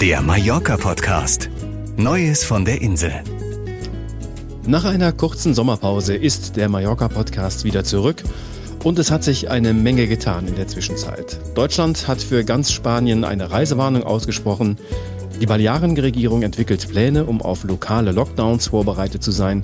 Der Mallorca-Podcast. Neues von der Insel. Nach einer kurzen Sommerpause ist der Mallorca-Podcast wieder zurück und es hat sich eine Menge getan in der Zwischenzeit. Deutschland hat für ganz Spanien eine Reisewarnung ausgesprochen. Die Balearenregierung entwickelt Pläne, um auf lokale Lockdowns vorbereitet zu sein.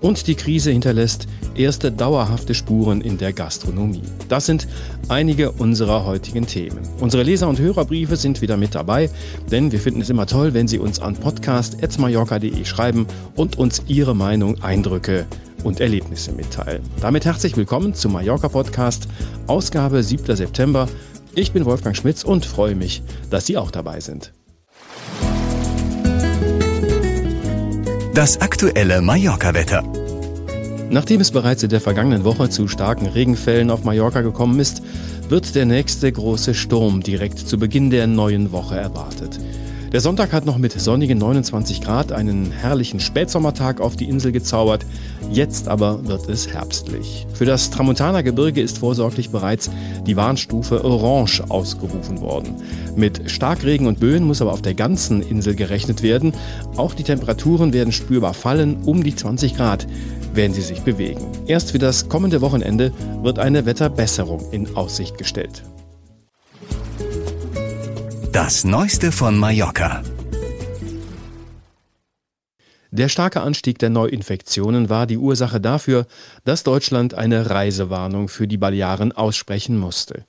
Und die Krise hinterlässt erste dauerhafte Spuren in der Gastronomie. Das sind einige unserer heutigen Themen. Unsere Leser- und Hörerbriefe sind wieder mit dabei, denn wir finden es immer toll, wenn Sie uns an podcast.mallorca.de schreiben und uns Ihre Meinung, Eindrücke und Erlebnisse mitteilen. Damit herzlich willkommen zum Mallorca Podcast, Ausgabe 7. September. Ich bin Wolfgang Schmitz und freue mich, dass Sie auch dabei sind. Das aktuelle Mallorca-Wetter. Nachdem es bereits in der vergangenen Woche zu starken Regenfällen auf Mallorca gekommen ist, wird der nächste große Sturm direkt zu Beginn der neuen Woche erwartet. Der Sonntag hat noch mit sonnigen 29 Grad einen herrlichen Spätsommertag auf die Insel gezaubert. Jetzt aber wird es herbstlich. Für das Tramontana-Gebirge ist vorsorglich bereits die Warnstufe Orange ausgerufen worden. Mit Starkregen und Böen muss aber auf der ganzen Insel gerechnet werden. Auch die Temperaturen werden spürbar fallen, um die 20 Grad werden sie sich bewegen. Erst für das kommende Wochenende wird eine Wetterbesserung in Aussicht gestellt. Das Neueste von Mallorca. Der starke Anstieg der Neuinfektionen war die Ursache dafür, dass Deutschland eine Reisewarnung für die Balearen aussprechen musste.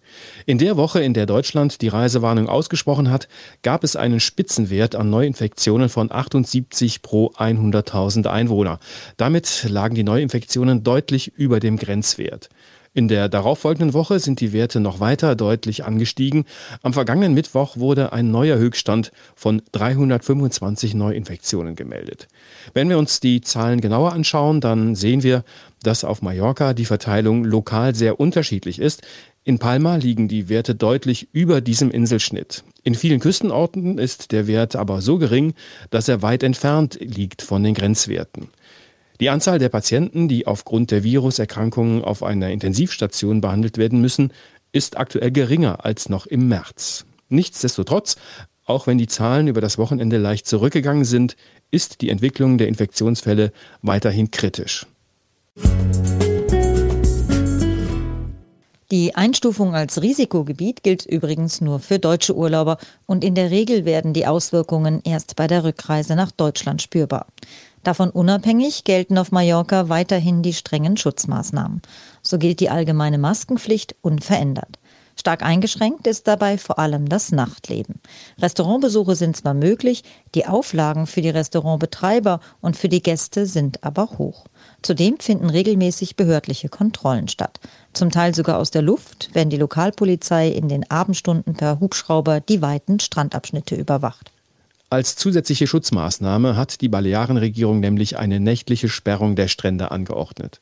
In der Woche, in der Deutschland die Reisewarnung ausgesprochen hat, gab es einen Spitzenwert an Neuinfektionen von 78 pro 100.000 Einwohner. Damit lagen die Neuinfektionen deutlich über dem Grenzwert. In der darauffolgenden Woche sind die Werte noch weiter deutlich angestiegen. Am vergangenen Mittwoch wurde ein neuer Höchststand von 325 Neuinfektionen gemeldet. Wenn wir uns die Zahlen genauer anschauen, dann sehen wir, dass auf Mallorca die Verteilung lokal sehr unterschiedlich ist. In Palma liegen die Werte deutlich über diesem Inselschnitt. In vielen Küstenorten ist der Wert aber so gering, dass er weit entfernt liegt von den Grenzwerten. Die Anzahl der Patienten, die aufgrund der Viruserkrankungen auf einer Intensivstation behandelt werden müssen, ist aktuell geringer als noch im März. Nichtsdestotrotz, auch wenn die Zahlen über das Wochenende leicht zurückgegangen sind, ist die Entwicklung der Infektionsfälle weiterhin kritisch. Die Einstufung als Risikogebiet gilt übrigens nur für deutsche Urlauber und in der Regel werden die Auswirkungen erst bei der Rückreise nach Deutschland spürbar. Davon unabhängig gelten auf Mallorca weiterhin die strengen Schutzmaßnahmen. So gilt die allgemeine Maskenpflicht unverändert. Stark eingeschränkt ist dabei vor allem das Nachtleben. Restaurantbesuche sind zwar möglich, die Auflagen für die Restaurantbetreiber und für die Gäste sind aber hoch. Zudem finden regelmäßig behördliche Kontrollen statt. Zum Teil sogar aus der Luft, wenn die Lokalpolizei in den Abendstunden per Hubschrauber die weiten Strandabschnitte überwacht. Als zusätzliche Schutzmaßnahme hat die Balearenregierung nämlich eine nächtliche Sperrung der Strände angeordnet.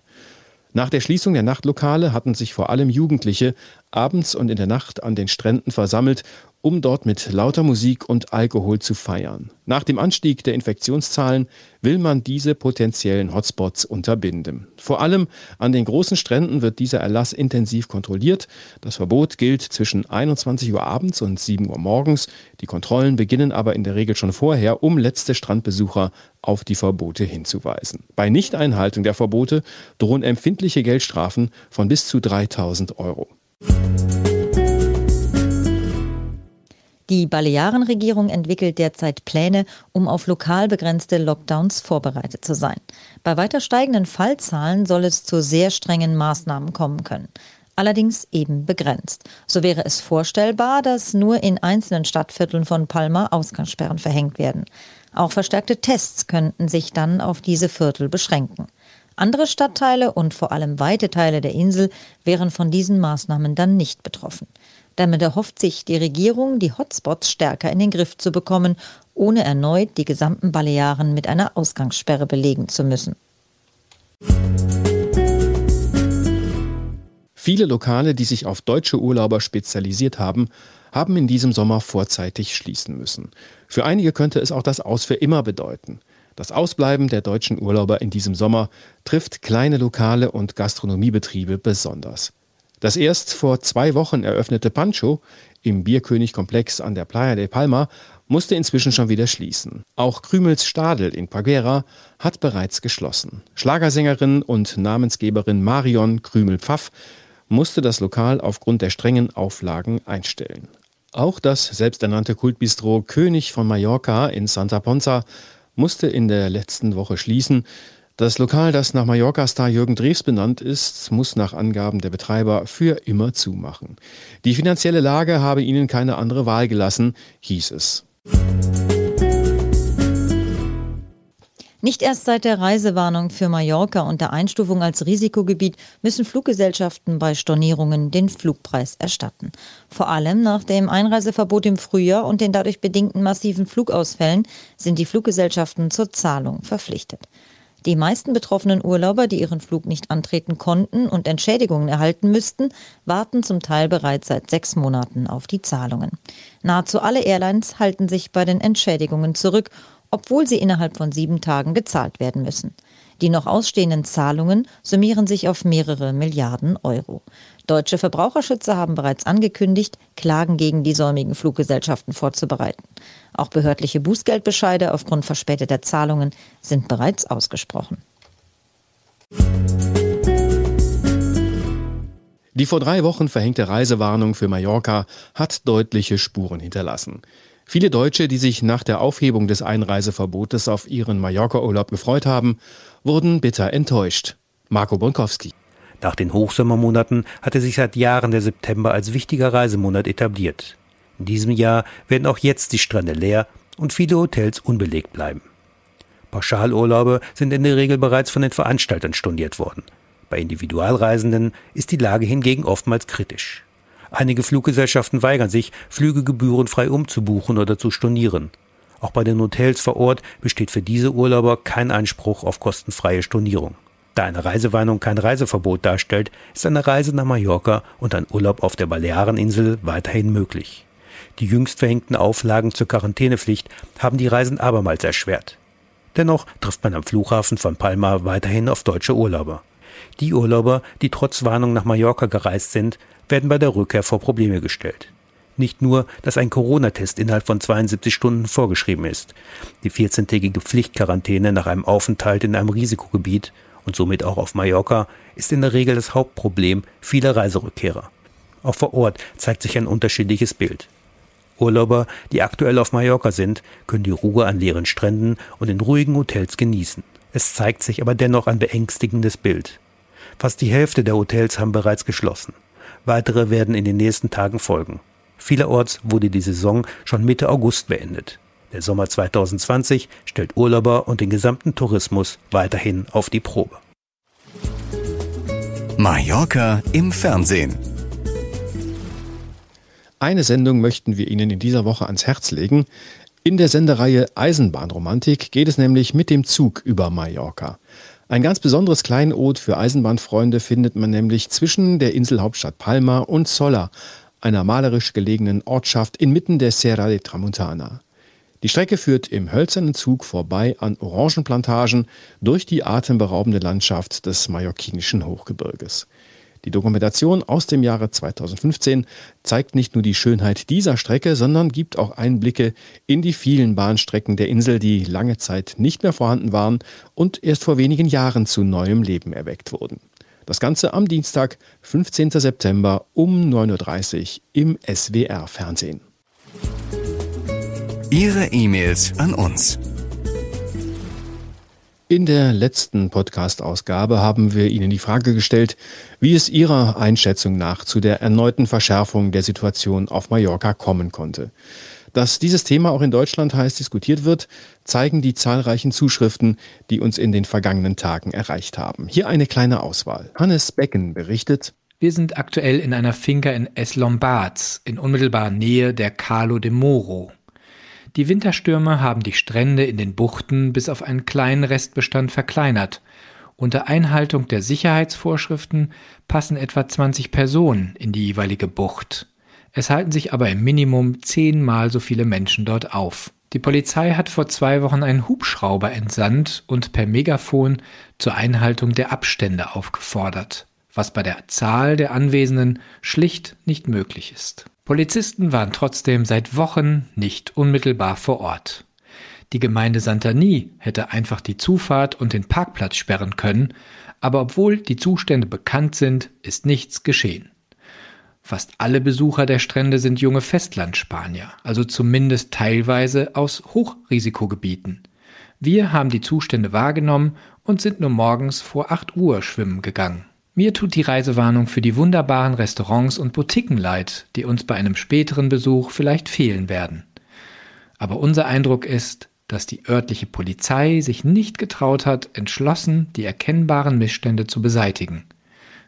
Nach der Schließung der Nachtlokale hatten sich vor allem Jugendliche abends und in der Nacht an den Stränden versammelt, um dort mit lauter Musik und Alkohol zu feiern. Nach dem Anstieg der Infektionszahlen will man diese potenziellen Hotspots unterbinden. Vor allem an den großen Stränden wird dieser Erlass intensiv kontrolliert. Das Verbot gilt zwischen 21 Uhr abends und 7 Uhr morgens. Die Kontrollen beginnen aber in der Regel schon vorher, um letzte Strandbesucher auf die Verbote hinzuweisen. Bei Nichteinhaltung der Verbote drohen empfindliche Geldstrafen von bis zu 3000 Euro. Die Balearenregierung entwickelt derzeit Pläne, um auf lokal begrenzte Lockdowns vorbereitet zu sein. Bei weiter steigenden Fallzahlen soll es zu sehr strengen Maßnahmen kommen können. Allerdings eben begrenzt. So wäre es vorstellbar, dass nur in einzelnen Stadtvierteln von Palma Ausgangssperren verhängt werden. Auch verstärkte Tests könnten sich dann auf diese Viertel beschränken. Andere Stadtteile und vor allem weite Teile der Insel wären von diesen Maßnahmen dann nicht betroffen. Damit erhofft sich die Regierung, die Hotspots stärker in den Griff zu bekommen, ohne erneut die gesamten Balearen mit einer Ausgangssperre belegen zu müssen. Viele Lokale, die sich auf deutsche Urlauber spezialisiert haben, haben in diesem Sommer vorzeitig schließen müssen. Für einige könnte es auch das Aus für immer bedeuten. Das Ausbleiben der deutschen Urlauber in diesem Sommer trifft kleine Lokale und Gastronomiebetriebe besonders. Das erst vor zwei Wochen eröffnete Pancho im Bierkönig-Komplex an der Playa de Palma musste inzwischen schon wieder schließen. Auch Krümels Stadel in Pagera hat bereits geschlossen. Schlagersängerin und Namensgeberin Marion Krümel-Pfaff musste das Lokal aufgrund der strengen Auflagen einstellen. Auch das selbsternannte Kultbistro König von Mallorca in Santa Ponza musste in der letzten Woche schließen. Das Lokal, das nach Mallorca-Star Jürgen Drews benannt ist, muss nach Angaben der Betreiber für immer zumachen. Die finanzielle Lage habe ihnen keine andere Wahl gelassen, hieß es. Nicht erst seit der Reisewarnung für Mallorca und der Einstufung als Risikogebiet müssen Fluggesellschaften bei Stornierungen den Flugpreis erstatten. Vor allem nach dem Einreiseverbot im Frühjahr und den dadurch bedingten massiven Flugausfällen sind die Fluggesellschaften zur Zahlung verpflichtet. Die meisten betroffenen Urlauber, die ihren Flug nicht antreten konnten und Entschädigungen erhalten müssten, warten zum Teil bereits seit sechs Monaten auf die Zahlungen. Nahezu alle Airlines halten sich bei den Entschädigungen zurück obwohl sie innerhalb von sieben Tagen gezahlt werden müssen. Die noch ausstehenden Zahlungen summieren sich auf mehrere Milliarden Euro. Deutsche Verbraucherschützer haben bereits angekündigt, Klagen gegen die säumigen Fluggesellschaften vorzubereiten. Auch behördliche Bußgeldbescheide aufgrund verspäteter Zahlungen sind bereits ausgesprochen. Die vor drei Wochen verhängte Reisewarnung für Mallorca hat deutliche Spuren hinterlassen. Viele Deutsche, die sich nach der Aufhebung des Einreiseverbotes auf ihren Mallorca-Urlaub gefreut haben, wurden bitter enttäuscht. Marco Bonkowski. Nach den Hochsommermonaten hatte sich seit Jahren der September als wichtiger Reisemonat etabliert. In diesem Jahr werden auch jetzt die Strände leer und viele Hotels unbelegt bleiben. Pauschalurlaube sind in der Regel bereits von den Veranstaltern storniert worden. Bei Individualreisenden ist die Lage hingegen oftmals kritisch. Einige Fluggesellschaften weigern sich, Flüge gebührenfrei umzubuchen oder zu stornieren. Auch bei den Hotels vor Ort besteht für diese Urlauber kein Anspruch auf kostenfreie Stornierung. Da eine Reisewarnung kein Reiseverbot darstellt, ist eine Reise nach Mallorca und ein Urlaub auf der Baleareninsel weiterhin möglich. Die jüngst verhängten Auflagen zur Quarantänepflicht haben die Reisen abermals erschwert. Dennoch trifft man am Flughafen von Palma weiterhin auf deutsche Urlauber. Die Urlauber, die trotz Warnung nach Mallorca gereist sind, werden bei der Rückkehr vor Probleme gestellt. Nicht nur, dass ein Corona-Test innerhalb von 72 Stunden vorgeschrieben ist, die 14-tägige Pflichtquarantäne nach einem Aufenthalt in einem Risikogebiet und somit auch auf Mallorca ist in der Regel das Hauptproblem vieler Reiserückkehrer. Auch vor Ort zeigt sich ein unterschiedliches Bild. Urlauber, die aktuell auf Mallorca sind, können die Ruhe an leeren Stränden und in ruhigen Hotels genießen. Es zeigt sich aber dennoch ein beängstigendes Bild. Fast die Hälfte der Hotels haben bereits geschlossen. Weitere werden in den nächsten Tagen folgen. Vielerorts wurde die Saison schon Mitte August beendet. Der Sommer 2020 stellt Urlauber und den gesamten Tourismus weiterhin auf die Probe. Mallorca im Fernsehen. Eine Sendung möchten wir Ihnen in dieser Woche ans Herz legen. In der Sendereihe Eisenbahnromantik geht es nämlich mit dem Zug über Mallorca. Ein ganz besonderes Kleinod für Eisenbahnfreunde findet man nämlich zwischen der Inselhauptstadt Palma und Solla, einer malerisch gelegenen Ortschaft inmitten der Serra de Tramontana. Die Strecke führt im hölzernen Zug vorbei an Orangenplantagen durch die atemberaubende Landschaft des mallorquinischen Hochgebirges. Die Dokumentation aus dem Jahre 2015 zeigt nicht nur die Schönheit dieser Strecke, sondern gibt auch Einblicke in die vielen Bahnstrecken der Insel, die lange Zeit nicht mehr vorhanden waren und erst vor wenigen Jahren zu neuem Leben erweckt wurden. Das Ganze am Dienstag, 15. September um 9.30 Uhr im SWR-Fernsehen. Ihre E-Mails an uns in der letzten Podcast-Ausgabe haben wir Ihnen die Frage gestellt, wie es Ihrer Einschätzung nach zu der erneuten Verschärfung der Situation auf Mallorca kommen konnte. Dass dieses Thema auch in Deutschland heiß diskutiert wird, zeigen die zahlreichen Zuschriften, die uns in den vergangenen Tagen erreicht haben. Hier eine kleine Auswahl. Hannes Becken berichtet, wir sind aktuell in einer Finca in Es Lombards, in unmittelbarer Nähe der Calo de Moro. Die Winterstürme haben die Strände in den Buchten bis auf einen kleinen Restbestand verkleinert. Unter Einhaltung der Sicherheitsvorschriften passen etwa 20 Personen in die jeweilige Bucht. Es halten sich aber im Minimum zehnmal so viele Menschen dort auf. Die Polizei hat vor zwei Wochen einen Hubschrauber entsandt und per Megafon zur Einhaltung der Abstände aufgefordert, was bei der Zahl der Anwesenden schlicht nicht möglich ist. Polizisten waren trotzdem seit Wochen nicht unmittelbar vor Ort. Die Gemeinde Santani hätte einfach die Zufahrt und den Parkplatz sperren können, aber obwohl die Zustände bekannt sind, ist nichts geschehen. Fast alle Besucher der Strände sind junge Festlandspanier, also zumindest teilweise aus Hochrisikogebieten. Wir haben die Zustände wahrgenommen und sind nur morgens vor 8 Uhr schwimmen gegangen. Mir tut die Reisewarnung für die wunderbaren Restaurants und Boutiquen leid, die uns bei einem späteren Besuch vielleicht fehlen werden. Aber unser Eindruck ist, dass die örtliche Polizei sich nicht getraut hat, entschlossen die erkennbaren Missstände zu beseitigen.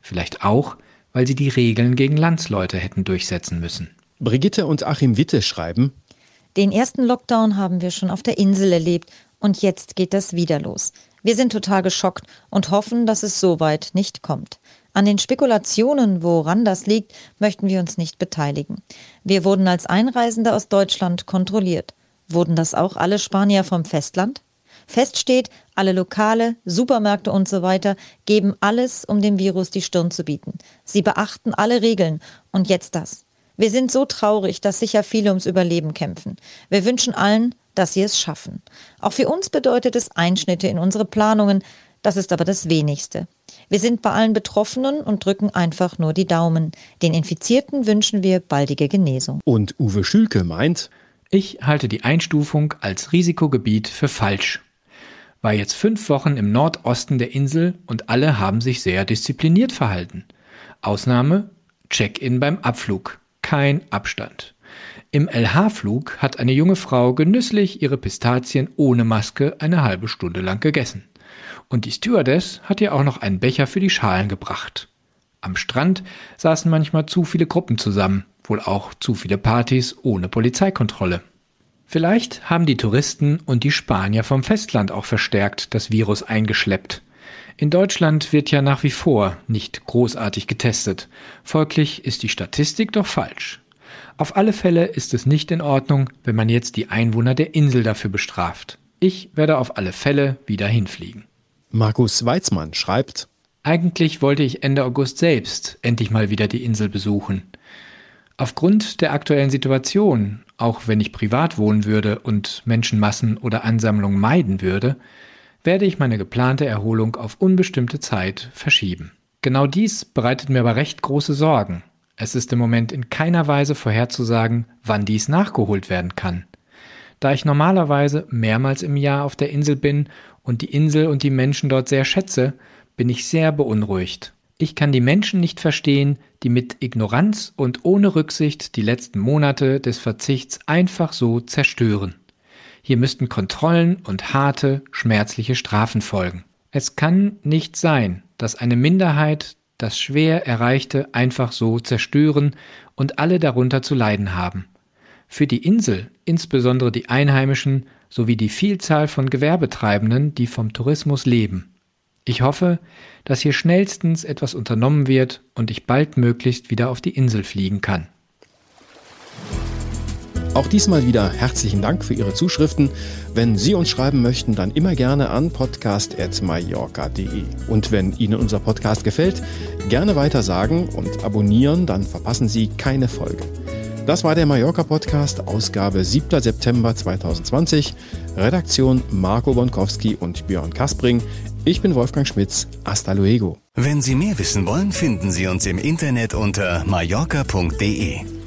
Vielleicht auch, weil sie die Regeln gegen Landsleute hätten durchsetzen müssen. Brigitte und Achim Witte schreiben, den ersten Lockdown haben wir schon auf der Insel erlebt und jetzt geht das wieder los. Wir sind total geschockt und hoffen, dass es so weit nicht kommt. An den Spekulationen, woran das liegt, möchten wir uns nicht beteiligen. Wir wurden als Einreisende aus Deutschland kontrolliert. Wurden das auch alle Spanier vom Festland? Fest steht, alle Lokale, Supermärkte und so weiter geben alles, um dem Virus die Stirn zu bieten. Sie beachten alle Regeln. Und jetzt das. Wir sind so traurig, dass sicher viele ums Überleben kämpfen. Wir wünschen allen, dass sie es schaffen. Auch für uns bedeutet es Einschnitte in unsere Planungen, das ist aber das wenigste. Wir sind bei allen Betroffenen und drücken einfach nur die Daumen. Den Infizierten wünschen wir baldige Genesung. Und Uwe Schülke meint, ich halte die Einstufung als Risikogebiet für falsch. War jetzt fünf Wochen im Nordosten der Insel und alle haben sich sehr diszipliniert verhalten. Ausnahme Check-in beim Abflug. Kein Abstand. Im LH-Flug hat eine junge Frau genüsslich ihre Pistazien ohne Maske eine halbe Stunde lang gegessen. Und die Stewardess hat ihr auch noch einen Becher für die Schalen gebracht. Am Strand saßen manchmal zu viele Gruppen zusammen, wohl auch zu viele Partys ohne Polizeikontrolle. Vielleicht haben die Touristen und die Spanier vom Festland auch verstärkt das Virus eingeschleppt. In Deutschland wird ja nach wie vor nicht großartig getestet. Folglich ist die Statistik doch falsch. Auf alle Fälle ist es nicht in Ordnung, wenn man jetzt die Einwohner der Insel dafür bestraft. Ich werde auf alle Fälle wieder hinfliegen. Markus Weizmann schreibt, Eigentlich wollte ich Ende August selbst endlich mal wieder die Insel besuchen. Aufgrund der aktuellen Situation, auch wenn ich privat wohnen würde und Menschenmassen oder Ansammlungen meiden würde, werde ich meine geplante Erholung auf unbestimmte Zeit verschieben. Genau dies bereitet mir aber recht große Sorgen, es ist im Moment in keiner Weise vorherzusagen, wann dies nachgeholt werden kann. Da ich normalerweise mehrmals im Jahr auf der Insel bin und die Insel und die Menschen dort sehr schätze, bin ich sehr beunruhigt. Ich kann die Menschen nicht verstehen, die mit Ignoranz und ohne Rücksicht die letzten Monate des Verzichts einfach so zerstören. Hier müssten Kontrollen und harte, schmerzliche Strafen folgen. Es kann nicht sein, dass eine Minderheit das schwer Erreichte einfach so zerstören und alle darunter zu leiden haben. Für die Insel, insbesondere die Einheimischen sowie die Vielzahl von Gewerbetreibenden, die vom Tourismus leben. Ich hoffe, dass hier schnellstens etwas unternommen wird und ich baldmöglichst wieder auf die Insel fliegen kann. Auch diesmal wieder herzlichen Dank für Ihre Zuschriften. Wenn Sie uns schreiben möchten, dann immer gerne an podcast.mallorca.de. Und wenn Ihnen unser Podcast gefällt, gerne weiter sagen und abonnieren, dann verpassen Sie keine Folge. Das war der Mallorca Podcast, Ausgabe 7. September 2020. Redaktion Marco Bonkowski und Björn Kaspring. Ich bin Wolfgang Schmitz. Hasta luego. Wenn Sie mehr wissen wollen, finden Sie uns im Internet unter mallorca.de.